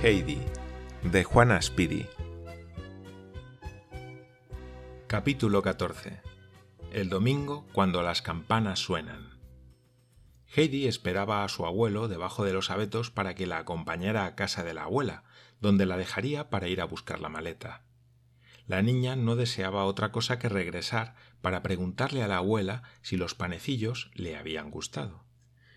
Heidi, de Juana Speedy. Capítulo 14. El domingo cuando las campanas suenan. Heidi esperaba a su abuelo debajo de los abetos para que la acompañara a casa de la abuela, donde la dejaría para ir a buscar la maleta. La niña no deseaba otra cosa que regresar para preguntarle a la abuela si los panecillos le habían gustado.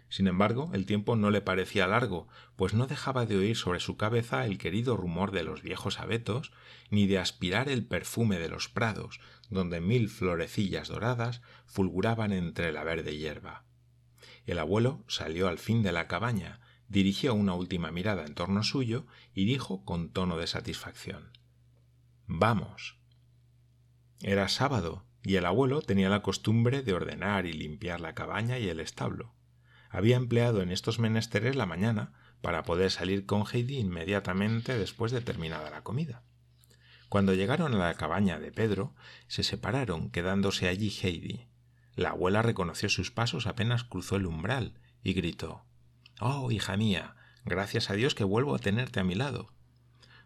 Sin embargo, el tiempo no le parecía largo, pues no dejaba de oír sobre su cabeza el querido rumor de los viejos abetos, ni de aspirar el perfume de los prados, donde mil florecillas doradas fulguraban entre la verde hierba. El abuelo salió al fin de la cabaña, dirigió una última mirada en torno suyo y dijo con tono de satisfacción Vamos. Era sábado, y el abuelo tenía la costumbre de ordenar y limpiar la cabaña y el establo había empleado en estos menesteres la mañana para poder salir con Heidi inmediatamente después de terminada la comida. Cuando llegaron a la cabaña de Pedro, se separaron, quedándose allí Heidi. La abuela reconoció sus pasos apenas cruzó el umbral y gritó Oh, hija mía, gracias a Dios que vuelvo a tenerte a mi lado.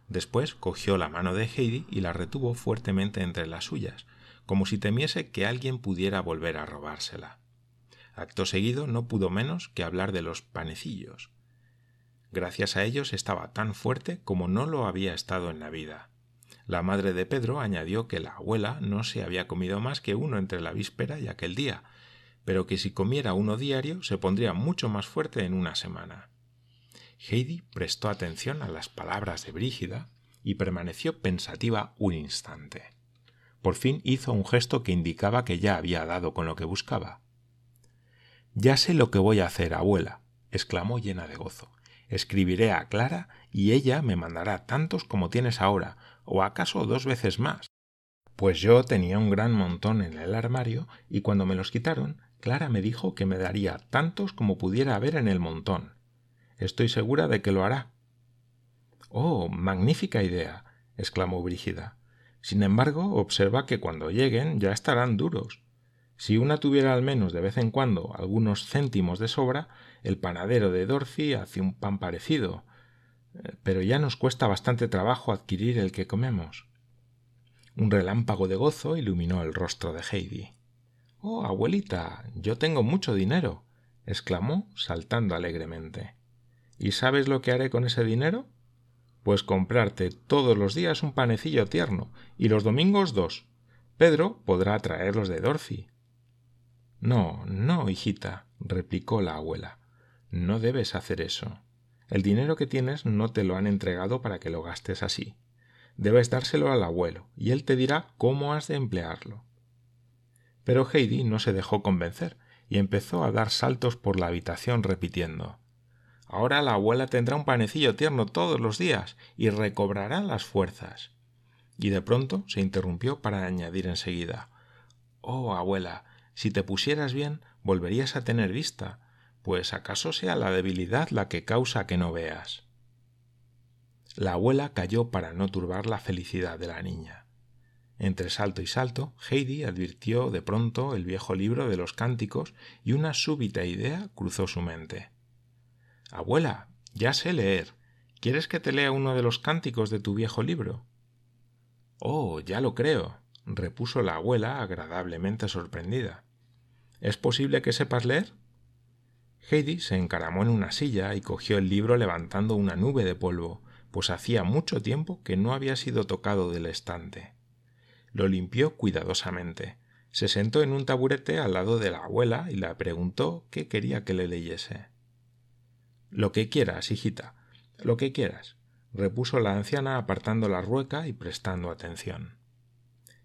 Después cogió la mano de Heidi y la retuvo fuertemente entre las suyas, como si temiese que alguien pudiera volver a robársela. Acto seguido no pudo menos que hablar de los panecillos. Gracias a ellos estaba tan fuerte como no lo había estado en la vida. La madre de Pedro añadió que la abuela no se había comido más que uno entre la víspera y aquel día, pero que si comiera uno diario se pondría mucho más fuerte en una semana. Heidi prestó atención a las palabras de Brígida y permaneció pensativa un instante. Por fin hizo un gesto que indicaba que ya había dado con lo que buscaba. Ya sé lo que voy a hacer, abuela, exclamó llena de gozo. Escribiré a Clara y ella me mandará tantos como tienes ahora, o acaso dos veces más. Pues yo tenía un gran montón en el armario y cuando me los quitaron, Clara me dijo que me daría tantos como pudiera haber en el montón. Estoy segura de que lo hará. Oh, magnífica idea, exclamó Brígida. Sin embargo, observa que cuando lleguen ya estarán duros. Si una tuviera al menos de vez en cuando algunos céntimos de sobra, el panadero de Dorothy hace un pan parecido. Pero ya nos cuesta bastante trabajo adquirir el que comemos. Un relámpago de gozo iluminó el rostro de Heidi. Oh, abuelita, yo tengo mucho dinero, exclamó, saltando alegremente. ¿Y sabes lo que haré con ese dinero? Pues comprarte todos los días un panecillo tierno y los domingos dos. Pedro podrá traerlos de Dorothy. No, no, hijita, replicó la abuela. No debes hacer eso. El dinero que tienes no te lo han entregado para que lo gastes así. Debes dárselo al abuelo, y él te dirá cómo has de emplearlo. Pero Heidi no se dejó convencer, y empezó a dar saltos por la habitación repitiendo Ahora la abuela tendrá un panecillo tierno todos los días y recobrará las fuerzas. Y de pronto se interrumpió para añadir enseguida Oh, abuela, si te pusieras bien, volverías a tener vista, pues acaso sea la debilidad la que causa que no veas. La abuela calló para no turbar la felicidad de la niña. Entre salto y salto, Heidi advirtió de pronto el viejo libro de los cánticos y una súbita idea cruzó su mente. Abuela, ya sé leer. ¿Quieres que te lea uno de los cánticos de tu viejo libro? Oh, ya lo creo, repuso la abuela agradablemente sorprendida. ¿Es posible que sepas leer? Heidi se encaramó en una silla y cogió el libro levantando una nube de polvo, pues hacía mucho tiempo que no había sido tocado del estante. Lo limpió cuidadosamente, se sentó en un taburete al lado de la abuela y la preguntó qué quería que le leyese. Lo que quieras, hijita, lo que quieras, repuso la anciana apartando la rueca y prestando atención.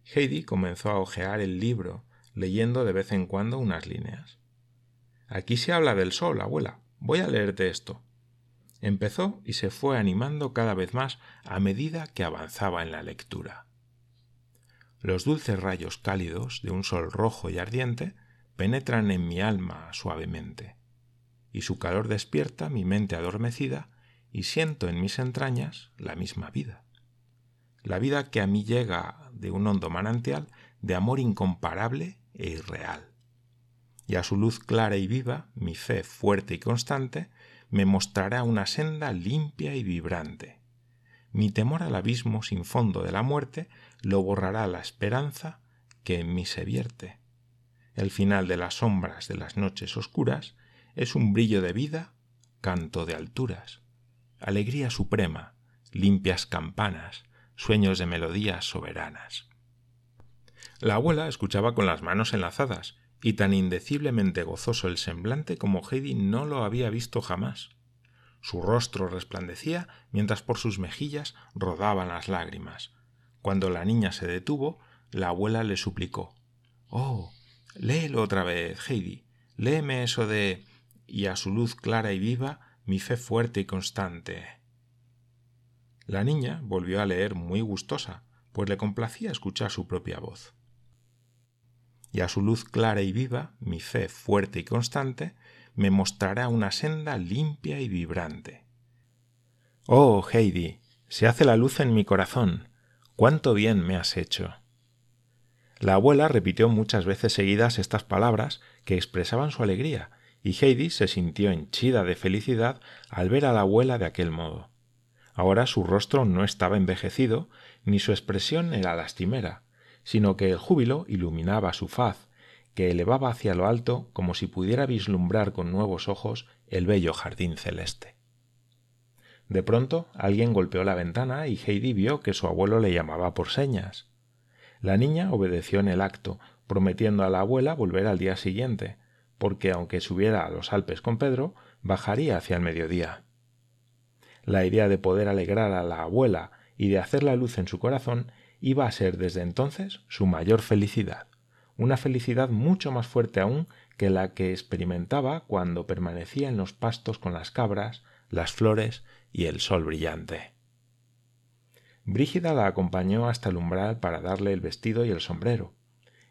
Heidi comenzó a hojear el libro, leyendo de vez en cuando unas líneas. Aquí se habla del sol, abuela. Voy a leerte esto. Empezó y se fue animando cada vez más a medida que avanzaba en la lectura. Los dulces rayos cálidos de un sol rojo y ardiente penetran en mi alma suavemente. y su calor despierta mi mente adormecida y siento en mis entrañas la misma vida. La vida que a mí llega de un hondo manantial de amor incomparable e irreal. Y a su luz clara y viva, mi fe fuerte y constante, me mostrará una senda limpia y vibrante. Mi temor al abismo sin fondo de la muerte lo borrará la esperanza que en mí se vierte. El final de las sombras de las noches oscuras es un brillo de vida, canto de alturas, alegría suprema, limpias campanas, sueños de melodías soberanas. La abuela escuchaba con las manos enlazadas, y tan indeciblemente gozoso el semblante como Heidi no lo había visto jamás. Su rostro resplandecía mientras por sus mejillas rodaban las lágrimas. Cuando la niña se detuvo, la abuela le suplicó Oh, léelo otra vez, Heidi. Léeme eso de y a su luz clara y viva mi fe fuerte y constante. La niña volvió a leer muy gustosa, pues le complacía escuchar su propia voz. Y a su luz clara y viva, mi fe fuerte y constante, me mostrará una senda limpia y vibrante. Oh, Heidi, se hace la luz en mi corazón. Cuánto bien me has hecho. La abuela repitió muchas veces seguidas estas palabras que expresaban su alegría, y Heidi se sintió henchida de felicidad al ver a la abuela de aquel modo. Ahora su rostro no estaba envejecido, ni su expresión era lastimera, sino que el júbilo iluminaba su faz, que elevaba hacia lo alto como si pudiera vislumbrar con nuevos ojos el bello jardín celeste. De pronto alguien golpeó la ventana y Heidi vio que su abuelo le llamaba por señas. La niña obedeció en el acto, prometiendo a la abuela volver al día siguiente, porque aunque subiera a los Alpes con Pedro, bajaría hacia el mediodía. La idea de poder alegrar a la abuela y de hacer la luz en su corazón iba a ser desde entonces su mayor felicidad, una felicidad mucho más fuerte aún que la que experimentaba cuando permanecía en los pastos con las cabras, las flores y el sol brillante. Brígida la acompañó hasta el umbral para darle el vestido y el sombrero.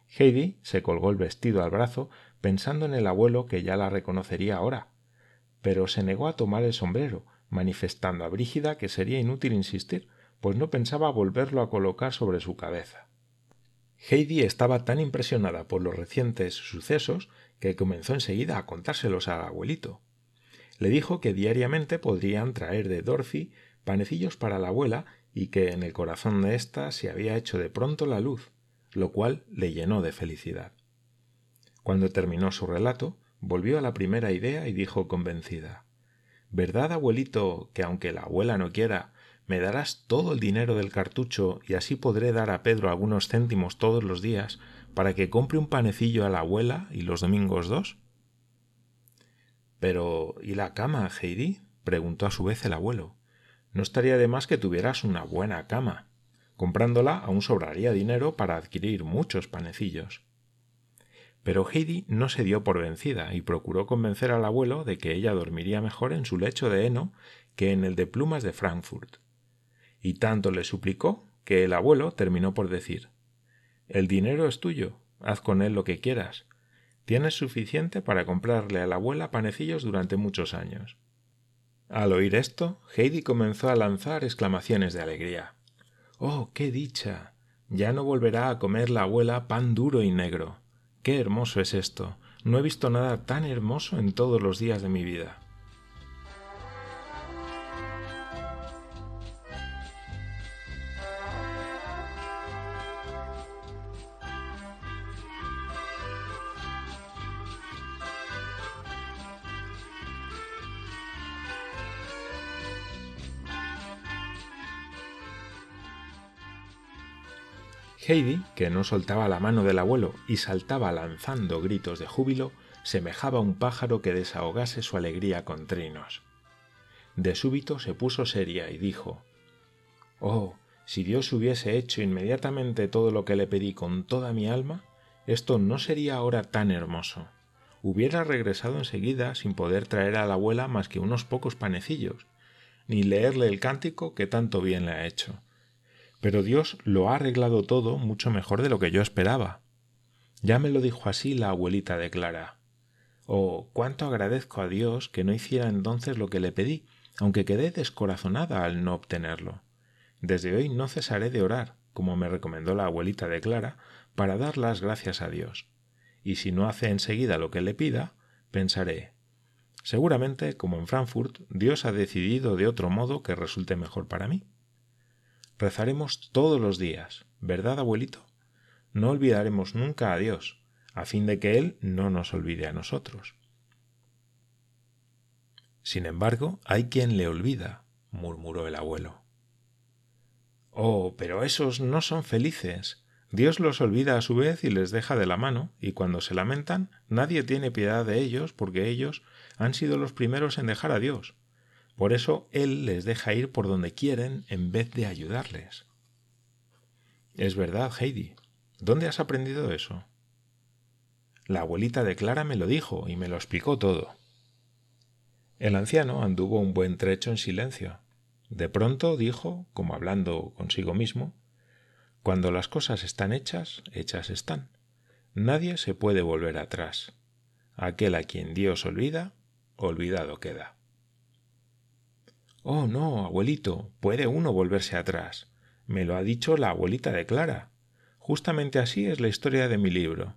Heidi se colgó el vestido al brazo pensando en el abuelo que ya la reconocería ahora, pero se negó a tomar el sombrero, manifestando a Brígida que sería inútil insistir, pues no pensaba volverlo a colocar sobre su cabeza. Heidi estaba tan impresionada por los recientes sucesos que comenzó enseguida a contárselos al abuelito. Le dijo que diariamente podrían traer de Dorothy panecillos para la abuela y que en el corazón de ésta se había hecho de pronto la luz, lo cual le llenó de felicidad. Cuando terminó su relato, volvió a la primera idea y dijo convencida ¿Verdad, abuelito, que aunque la abuela no quiera, me darás todo el dinero del cartucho y así podré dar a Pedro algunos céntimos todos los días para que compre un panecillo a la abuela y los domingos dos? Pero ¿y la cama, Heidi? preguntó a su vez el abuelo. No estaría de más que tuvieras una buena cama. Comprándola aún sobraría dinero para adquirir muchos panecillos. Pero Heidi no se dio por vencida y procuró convencer al abuelo de que ella dormiría mejor en su lecho de heno que en el de plumas de Frankfurt. Y tanto le suplicó que el abuelo terminó por decir El dinero es tuyo, haz con él lo que quieras. Tienes suficiente para comprarle a la abuela panecillos durante muchos años. Al oír esto, Heidi comenzó a lanzar exclamaciones de alegría. Oh, qué dicha. Ya no volverá a comer la abuela pan duro y negro. Qué hermoso es esto. No he visto nada tan hermoso en todos los días de mi vida. Heidi, que no soltaba la mano del abuelo y saltaba lanzando gritos de júbilo, semejaba un pájaro que desahogase su alegría con trinos. De súbito se puso seria y dijo Oh, si Dios hubiese hecho inmediatamente todo lo que le pedí con toda mi alma, esto no sería ahora tan hermoso. Hubiera regresado enseguida sin poder traer a la abuela más que unos pocos panecillos, ni leerle el cántico que tanto bien le ha hecho, pero Dios lo ha arreglado todo mucho mejor de lo que yo esperaba. Ya me lo dijo así la abuelita de Clara. Oh, cuánto agradezco a Dios que no hiciera entonces lo que le pedí, aunque quedé descorazonada al no obtenerlo. Desde hoy no cesaré de orar, como me recomendó la abuelita de Clara, para dar las gracias a Dios. Y si no hace enseguida lo que le pida, pensaré seguramente, como en Frankfurt, Dios ha decidido de otro modo que resulte mejor para mí. Rezaremos todos los días, ¿verdad, abuelito? No olvidaremos nunca a Dios, a fin de que Él no nos olvide a nosotros. Sin embargo, hay quien le olvida, murmuró el abuelo. Oh, pero esos no son felices. Dios los olvida a su vez y les deja de la mano, y cuando se lamentan, nadie tiene piedad de ellos porque ellos han sido los primeros en dejar a Dios. Por eso Él les deja ir por donde quieren en vez de ayudarles. Es verdad, Heidi. ¿Dónde has aprendido eso? La abuelita de Clara me lo dijo y me lo explicó todo. El anciano anduvo un buen trecho en silencio. De pronto dijo, como hablando consigo mismo, Cuando las cosas están hechas, hechas están. Nadie se puede volver atrás. Aquel a quien Dios olvida, olvidado queda. Oh, no, abuelito, puede uno volverse atrás. Me lo ha dicho la abuelita de Clara. Justamente así es la historia de mi libro.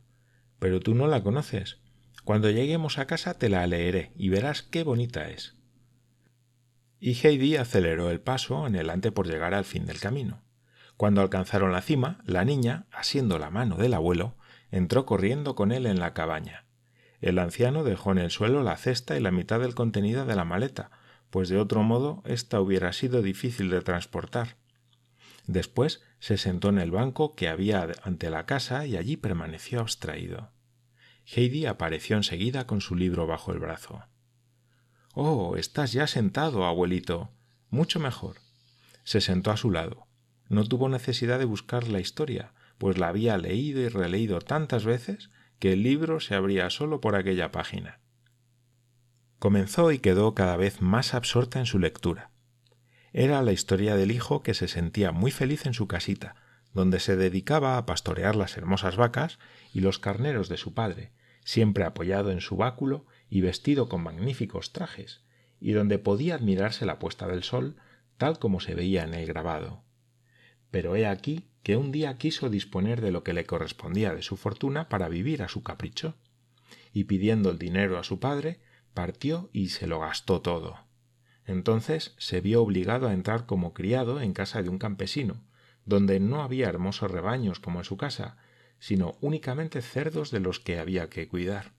Pero tú no la conoces. Cuando lleguemos a casa te la leeré y verás qué bonita es. Y Heidi aceleró el paso en adelante por llegar al fin del camino. Cuando alcanzaron la cima, la niña, asiendo la mano del abuelo, entró corriendo con él en la cabaña. El anciano dejó en el suelo la cesta y la mitad del contenido de la maleta, pues de otro modo ésta hubiera sido difícil de transportar. Después se sentó en el banco que había ante la casa y allí permaneció abstraído. Heidi apareció enseguida con su libro bajo el brazo. Oh, estás ya sentado, abuelito. Mucho mejor. Se sentó a su lado. No tuvo necesidad de buscar la historia, pues la había leído y releído tantas veces que el libro se abría solo por aquella página. Comenzó y quedó cada vez más absorta en su lectura. Era la historia del hijo que se sentía muy feliz en su casita, donde se dedicaba a pastorear las hermosas vacas y los carneros de su padre, siempre apoyado en su báculo y vestido con magníficos trajes, y donde podía admirarse la puesta del sol tal como se veía en el grabado. Pero he aquí que un día quiso disponer de lo que le correspondía de su fortuna para vivir a su capricho, y pidiendo el dinero a su padre, partió y se lo gastó todo. Entonces se vio obligado a entrar como criado en casa de un campesino, donde no había hermosos rebaños como en su casa, sino únicamente cerdos de los que había que cuidar.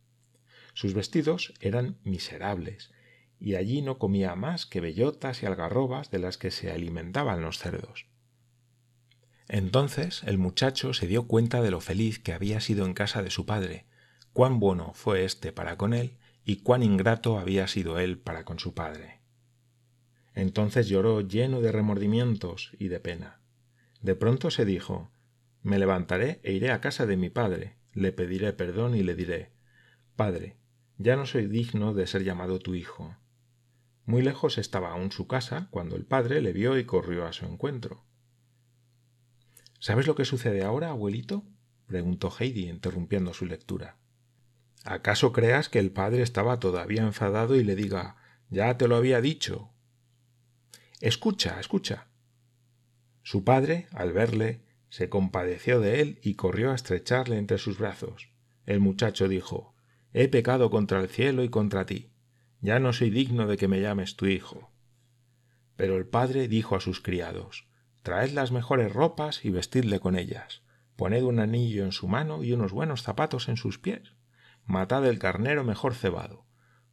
Sus vestidos eran miserables, y allí no comía más que bellotas y algarrobas de las que se alimentaban los cerdos. Entonces el muchacho se dio cuenta de lo feliz que había sido en casa de su padre, cuán bueno fue éste para con él y cuán ingrato había sido él para con su padre. Entonces lloró lleno de remordimientos y de pena. De pronto se dijo Me levantaré e iré a casa de mi padre, le pediré perdón y le diré Padre, ya no soy digno de ser llamado tu hijo. Muy lejos estaba aún su casa cuando el padre le vio y corrió a su encuentro. ¿Sabes lo que sucede ahora, abuelito? preguntó Heidi, interrumpiendo su lectura. ¿Acaso creas que el padre estaba todavía enfadado y le diga Ya te lo había dicho? Escucha, escucha. Su padre, al verle, se compadeció de él y corrió a estrecharle entre sus brazos. El muchacho dijo He pecado contra el cielo y contra ti. Ya no soy digno de que me llames tu hijo. Pero el padre dijo a sus criados Traed las mejores ropas y vestidle con ellas. Poned un anillo en su mano y unos buenos zapatos en sus pies. Matad el carnero mejor cebado.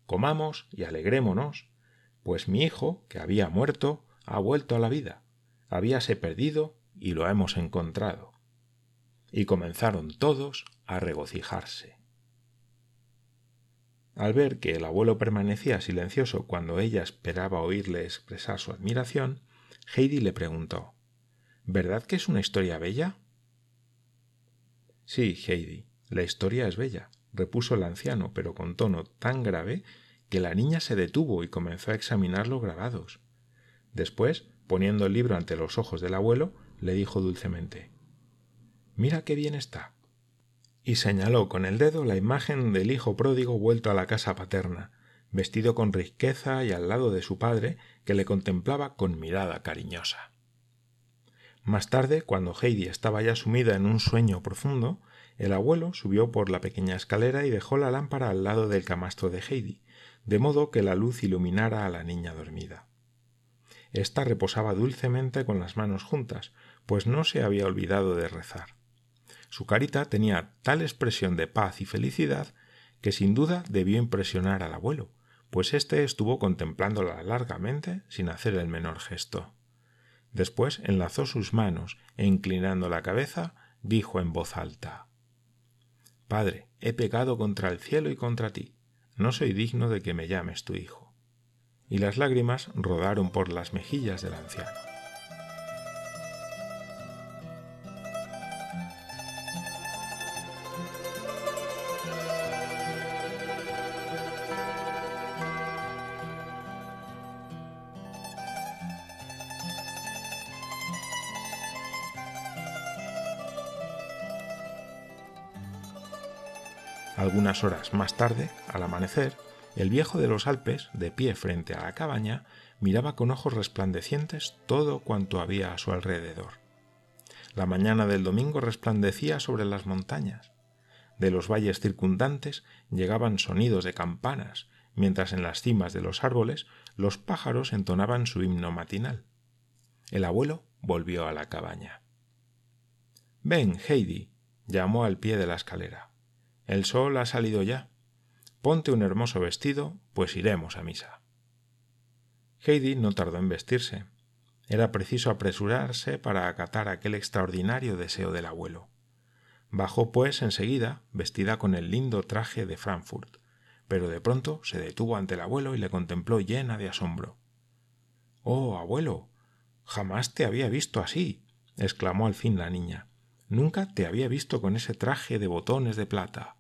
Comamos y alegrémonos, pues mi hijo, que había muerto, ha vuelto a la vida. Habíase perdido y lo hemos encontrado. Y comenzaron todos a regocijarse. Al ver que el abuelo permanecía silencioso cuando ella esperaba oírle expresar su admiración, Heidi le preguntó ¿Verdad que es una historia bella? Sí, Heidi, la historia es bella, repuso el anciano, pero con tono tan grave que la niña se detuvo y comenzó a examinar los grabados. Después, poniendo el libro ante los ojos del abuelo, le dijo dulcemente Mira qué bien está. y señaló con el dedo la imagen del hijo pródigo vuelto a la casa paterna, vestido con riqueza y al lado de su padre, que le contemplaba con mirada cariñosa. Más tarde, cuando Heidi estaba ya sumida en un sueño profundo, el abuelo subió por la pequeña escalera y dejó la lámpara al lado del camastro de Heidi, de modo que la luz iluminara a la niña dormida. Esta reposaba dulcemente con las manos juntas, pues no se había olvidado de rezar. Su carita tenía tal expresión de paz y felicidad que sin duda debió impresionar al abuelo, pues éste estuvo contemplándola largamente sin hacer el menor gesto. Después enlazó sus manos e inclinando la cabeza dijo en voz alta Padre, he pecado contra el cielo y contra ti. No soy digno de que me llames tu hijo. Y las lágrimas rodaron por las mejillas del anciano. Algunas horas más tarde, al amanecer, el viejo de los Alpes, de pie frente a la cabaña, miraba con ojos resplandecientes todo cuanto había a su alrededor. La mañana del domingo resplandecía sobre las montañas. De los valles circundantes llegaban sonidos de campanas, mientras en las cimas de los árboles los pájaros entonaban su himno matinal. El abuelo volvió a la cabaña. Ven, Heidi, llamó al pie de la escalera. El sol ha salido ya. Ponte un hermoso vestido, pues iremos a misa. Heidi no tardó en vestirse. Era preciso apresurarse para acatar aquel extraordinario deseo del abuelo. Bajó, pues, enseguida, vestida con el lindo traje de Frankfurt, pero de pronto se detuvo ante el abuelo y le contempló llena de asombro. Oh, abuelo. jamás te había visto así. exclamó al fin la niña. Nunca te había visto con ese traje de botones de plata.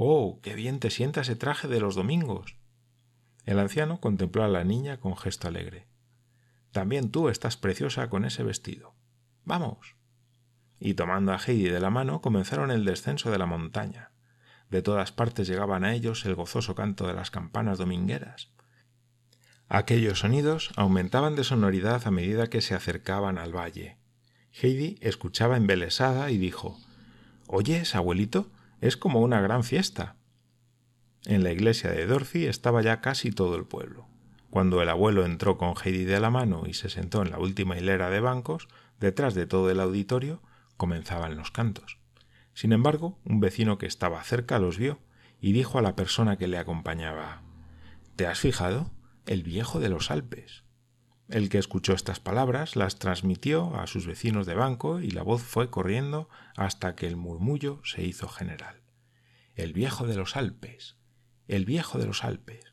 Oh, qué bien te sienta ese traje de los domingos. El anciano contempló a la niña con gesto alegre. También tú estás preciosa con ese vestido. Vamos. Y tomando a Heidi de la mano, comenzaron el descenso de la montaña. De todas partes llegaban a ellos el gozoso canto de las campanas domingueras. Aquellos sonidos aumentaban de sonoridad a medida que se acercaban al valle. Heidi escuchaba embelesada y dijo ¿Oyes, abuelito? Es como una gran fiesta. En la iglesia de Dorothy estaba ya casi todo el pueblo. Cuando el abuelo entró con Heidi de la mano y se sentó en la última hilera de bancos, detrás de todo el auditorio, comenzaban los cantos. Sin embargo, un vecino que estaba cerca los vio y dijo a la persona que le acompañaba ¿Te has fijado? El viejo de los Alpes. El que escuchó estas palabras las transmitió a sus vecinos de banco y la voz fue corriendo hasta que el murmullo se hizo general. El viejo de los Alpes. El viejo de los Alpes.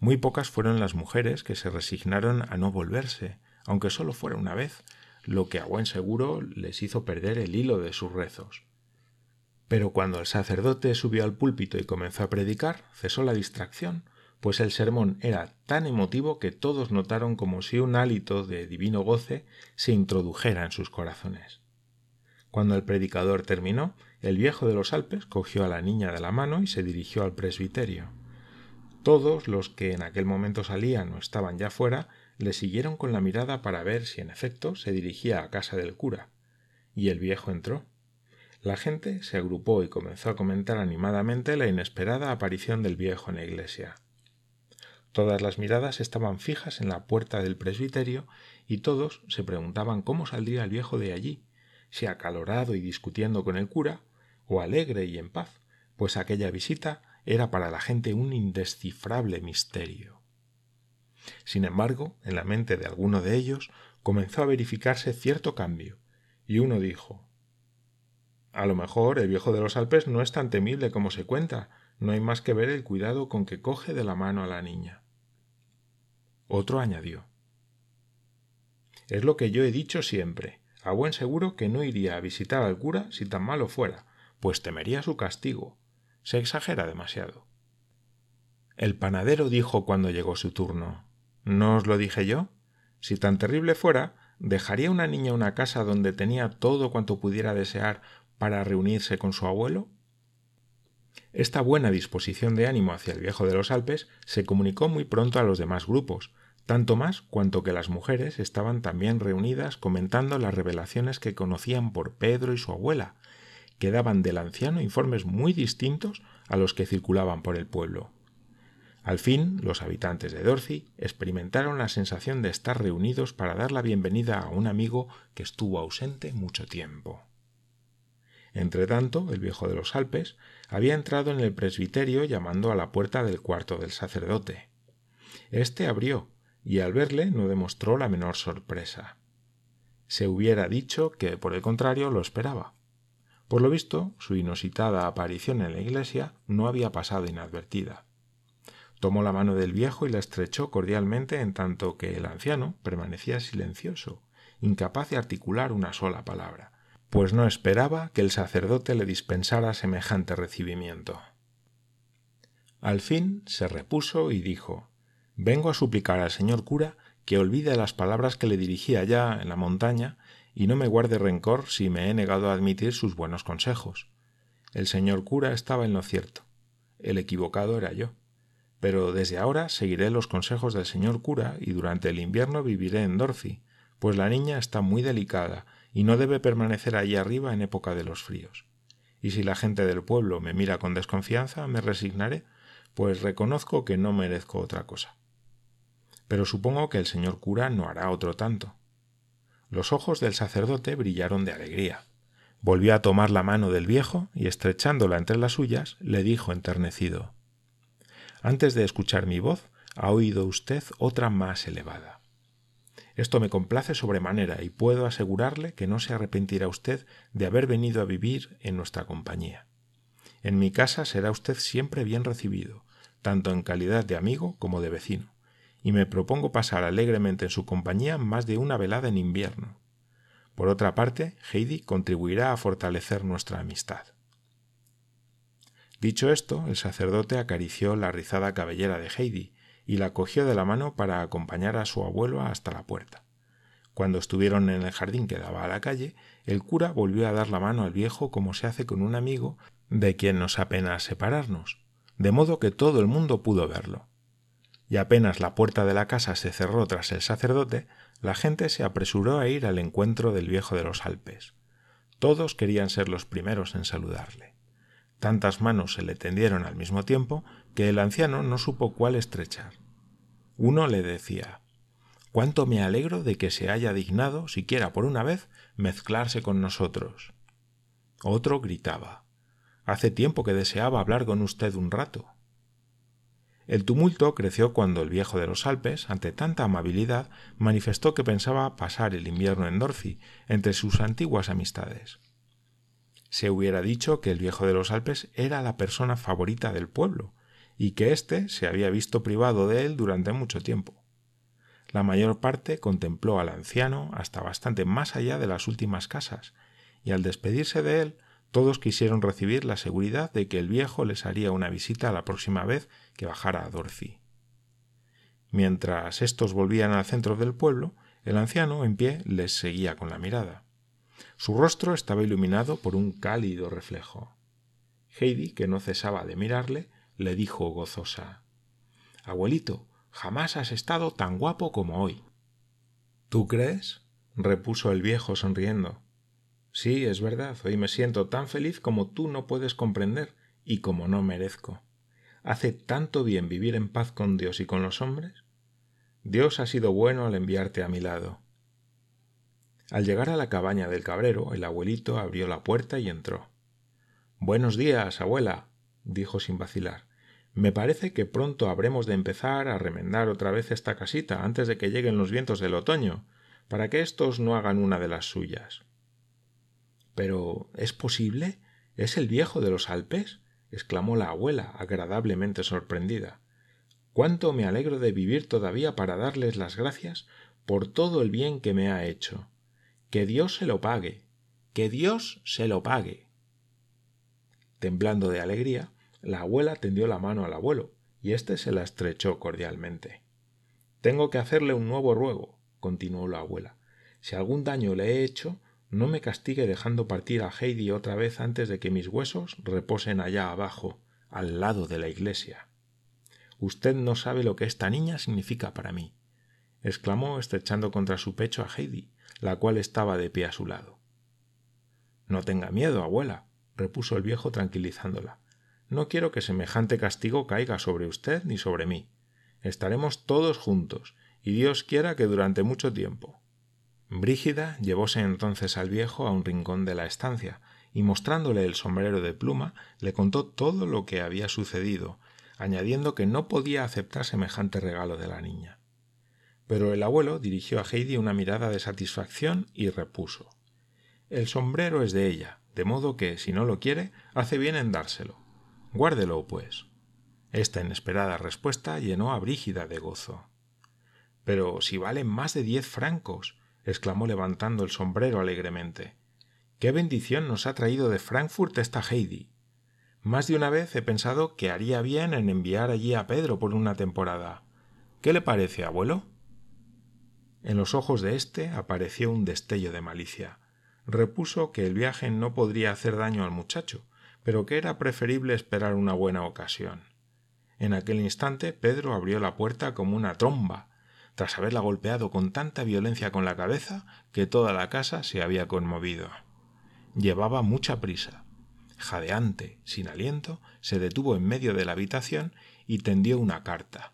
Muy pocas fueron las mujeres que se resignaron a no volverse, aunque solo fuera una vez, lo que a buen seguro les hizo perder el hilo de sus rezos. Pero cuando el sacerdote subió al púlpito y comenzó a predicar, cesó la distracción, pues el sermón era tan emotivo que todos notaron como si un hálito de divino goce se introdujera en sus corazones. Cuando el predicador terminó, el viejo de los Alpes cogió a la niña de la mano y se dirigió al presbiterio. Todos los que en aquel momento salían o estaban ya fuera le siguieron con la mirada para ver si en efecto se dirigía a casa del cura. Y el viejo entró. La gente se agrupó y comenzó a comentar animadamente la inesperada aparición del viejo en la iglesia. Todas las miradas estaban fijas en la puerta del presbiterio y todos se preguntaban cómo saldría el viejo de allí, si acalorado y discutiendo con el cura, o alegre y en paz, pues aquella visita era para la gente un indescifrable misterio. Sin embargo, en la mente de alguno de ellos comenzó a verificarse cierto cambio, y uno dijo A lo mejor el viejo de los Alpes no es tan temible como se cuenta, no hay más que ver el cuidado con que coge de la mano a la niña. Otro añadió Es lo que yo he dicho siempre. A buen seguro que no iría a visitar al cura si tan malo fuera, pues temería su castigo. Se exagera demasiado. El panadero dijo cuando llegó su turno ¿No os lo dije yo? Si tan terrible fuera, ¿dejaría una niña una casa donde tenía todo cuanto pudiera desear para reunirse con su abuelo? Esta buena disposición de ánimo hacia el viejo de los Alpes se comunicó muy pronto a los demás grupos, tanto más cuanto que las mujeres estaban también reunidas comentando las revelaciones que conocían por Pedro y su abuela, que daban del anciano informes muy distintos a los que circulaban por el pueblo. Al fin, los habitantes de Dorothy experimentaron la sensación de estar reunidos para dar la bienvenida a un amigo que estuvo ausente mucho tiempo. Entretanto, el viejo de los Alpes había entrado en el presbiterio llamando a la puerta del cuarto del sacerdote. Este abrió, y al verle no demostró la menor sorpresa. Se hubiera dicho que, por el contrario, lo esperaba. Por lo visto, su inusitada aparición en la iglesia no había pasado inadvertida. Tomó la mano del viejo y la estrechó cordialmente en tanto que el anciano permanecía silencioso, incapaz de articular una sola palabra, pues no esperaba que el sacerdote le dispensara semejante recibimiento. Al fin se repuso y dijo Vengo a suplicar al señor cura que olvide las palabras que le dirigí allá en la montaña y no me guarde rencor si me he negado a admitir sus buenos consejos. El señor cura estaba en lo cierto. El equivocado era yo. Pero desde ahora seguiré los consejos del señor cura y durante el invierno viviré en Dorothy, pues la niña está muy delicada y no debe permanecer allí arriba en época de los fríos. Y si la gente del pueblo me mira con desconfianza, me resignaré, pues reconozco que no merezco otra cosa. Pero supongo que el señor cura no hará otro tanto. Los ojos del sacerdote brillaron de alegría. Volvió a tomar la mano del viejo y estrechándola entre las suyas, le dijo enternecido Antes de escuchar mi voz, ha oído usted otra más elevada. Esto me complace sobremanera y puedo asegurarle que no se arrepentirá usted de haber venido a vivir en nuestra compañía. En mi casa será usted siempre bien recibido, tanto en calidad de amigo como de vecino, y me propongo pasar alegremente en su compañía más de una velada en invierno. Por otra parte, Heidi contribuirá a fortalecer nuestra amistad. Dicho esto, el sacerdote acarició la rizada cabellera de Heidi y la cogió de la mano para acompañar a su abuelo hasta la puerta. Cuando estuvieron en el jardín que daba a la calle, el cura volvió a dar la mano al viejo como se hace con un amigo de quien nos apenas separarnos, de modo que todo el mundo pudo verlo. Y apenas la puerta de la casa se cerró tras el sacerdote, la gente se apresuró a ir al encuentro del viejo de los Alpes. Todos querían ser los primeros en saludarle. Tantas manos se le tendieron al mismo tiempo que el anciano no supo cuál estrechar. Uno le decía Cuánto me alegro de que se haya dignado, siquiera por una vez, mezclarse con nosotros. Otro gritaba Hace tiempo que deseaba hablar con usted un rato. El tumulto creció cuando el viejo de los Alpes, ante tanta amabilidad, manifestó que pensaba pasar el invierno en Dorfi, entre sus antiguas amistades se hubiera dicho que el viejo de los Alpes era la persona favorita del pueblo, y que éste se había visto privado de él durante mucho tiempo. La mayor parte contempló al anciano hasta bastante más allá de las últimas casas, y al despedirse de él, todos quisieron recibir la seguridad de que el viejo les haría una visita la próxima vez que bajara a Dorothy. Mientras éstos volvían al centro del pueblo, el anciano en pie les seguía con la mirada. Su rostro estaba iluminado por un cálido reflejo. Heidi, que no cesaba de mirarle, le dijo gozosa Abuelito, jamás has estado tan guapo como hoy. ¿Tú crees? repuso el viejo sonriendo. Sí, es verdad, hoy me siento tan feliz como tú no puedes comprender y como no merezco. ¿Hace tanto bien vivir en paz con Dios y con los hombres? Dios ha sido bueno al enviarte a mi lado. Al llegar a la cabaña del cabrero, el abuelito abrió la puerta y entró. Buenos días, abuela, dijo sin vacilar. Me parece que pronto habremos de empezar a remendar otra vez esta casita antes de que lleguen los vientos del otoño, para que éstos no hagan una de las suyas. Pero ¿es posible? ¿Es el viejo de los Alpes? exclamó la abuela, agradablemente sorprendida. Cuánto me alegro de vivir todavía para darles las gracias por todo el bien que me ha hecho. Que Dios se lo pague. Que Dios se lo pague. Temblando de alegría, la abuela tendió la mano al abuelo, y éste se la estrechó cordialmente. Tengo que hacerle un nuevo ruego, continuó la abuela. Si algún daño le he hecho, no me castigue dejando partir a Heidi otra vez antes de que mis huesos reposen allá abajo, al lado de la iglesia. Usted no sabe lo que esta niña significa para mí, exclamó estrechando contra su pecho a Heidi, la cual estaba de pie a su lado. No tenga miedo, abuela, repuso el viejo tranquilizándola. No quiero que semejante castigo caiga sobre usted ni sobre mí. Estaremos todos juntos, y Dios quiera que durante mucho tiempo. Brígida llevóse entonces al viejo a un rincón de la estancia, y mostrándole el sombrero de pluma, le contó todo lo que había sucedido, añadiendo que no podía aceptar semejante regalo de la niña. Pero el abuelo dirigió a Heidi una mirada de satisfacción y repuso El sombrero es de ella, de modo que, si no lo quiere, hace bien en dárselo. Guárdelo, pues. Esta inesperada respuesta llenó a Brígida de gozo. Pero si vale más de diez francos, exclamó levantando el sombrero alegremente. ¡Qué bendición nos ha traído de Frankfurt esta Heidi! Más de una vez he pensado que haría bien en enviar allí a Pedro por una temporada. ¿Qué le parece, abuelo? En los ojos de éste apareció un destello de malicia. Repuso que el viaje no podría hacer daño al muchacho, pero que era preferible esperar una buena ocasión. En aquel instante Pedro abrió la puerta como una tromba, tras haberla golpeado con tanta violencia con la cabeza que toda la casa se había conmovido. Llevaba mucha prisa jadeante, sin aliento, se detuvo en medio de la habitación y tendió una carta.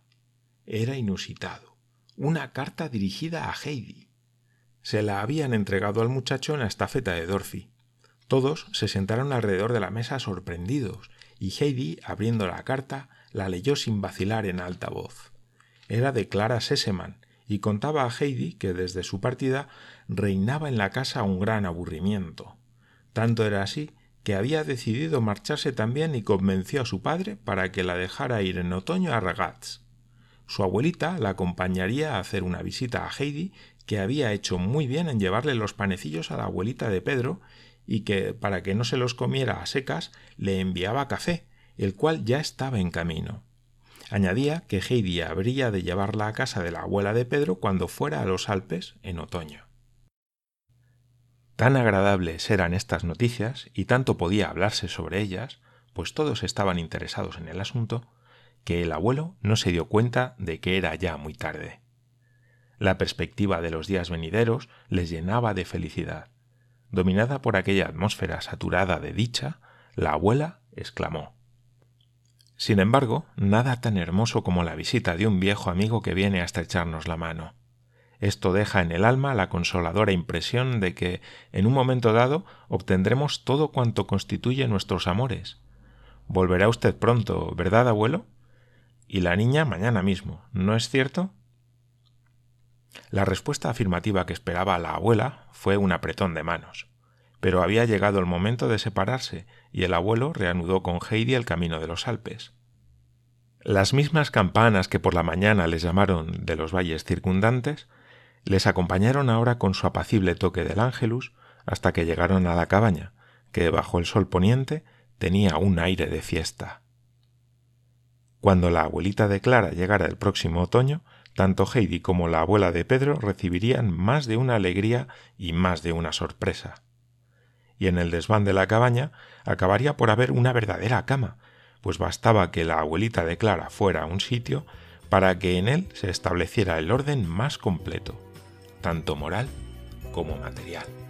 Era inusitado. Una carta dirigida a Heidi. Se la habían entregado al muchacho en la estafeta de Dorothy. Todos se sentaron alrededor de la mesa sorprendidos, y Heidi, abriendo la carta, la leyó sin vacilar en alta voz. Era de Clara Sesemann, y contaba a Heidi que desde su partida reinaba en la casa un gran aburrimiento. Tanto era así que había decidido marcharse también y convenció a su padre para que la dejara ir en otoño a Ragaz. Su abuelita la acompañaría a hacer una visita a Heidi, que había hecho muy bien en llevarle los panecillos a la abuelita de Pedro y que, para que no se los comiera a secas, le enviaba café, el cual ya estaba en camino. Añadía que Heidi habría de llevarla a casa de la abuela de Pedro cuando fuera a los Alpes en otoño. Tan agradables eran estas noticias y tanto podía hablarse sobre ellas, pues todos estaban interesados en el asunto, que el abuelo no se dio cuenta de que era ya muy tarde. La perspectiva de los días venideros les llenaba de felicidad. Dominada por aquella atmósfera saturada de dicha, la abuela exclamó Sin embargo, nada tan hermoso como la visita de un viejo amigo que viene a estrecharnos la mano. Esto deja en el alma la consoladora impresión de que, en un momento dado, obtendremos todo cuanto constituye nuestros amores. Volverá usted pronto, ¿verdad, abuelo? Y la niña mañana mismo, ¿no es cierto? La respuesta afirmativa que esperaba la abuela fue un apretón de manos. Pero había llegado el momento de separarse y el abuelo reanudó con Heidi el camino de los Alpes. Las mismas campanas que por la mañana les llamaron de los valles circundantes les acompañaron ahora con su apacible toque del ángelus hasta que llegaron a la cabaña, que bajo el sol poniente tenía un aire de fiesta. Cuando la abuelita de Clara llegara el próximo otoño, tanto Heidi como la abuela de Pedro recibirían más de una alegría y más de una sorpresa. Y en el desván de la cabaña acabaría por haber una verdadera cama, pues bastaba que la abuelita de Clara fuera un sitio para que en él se estableciera el orden más completo tanto moral como material.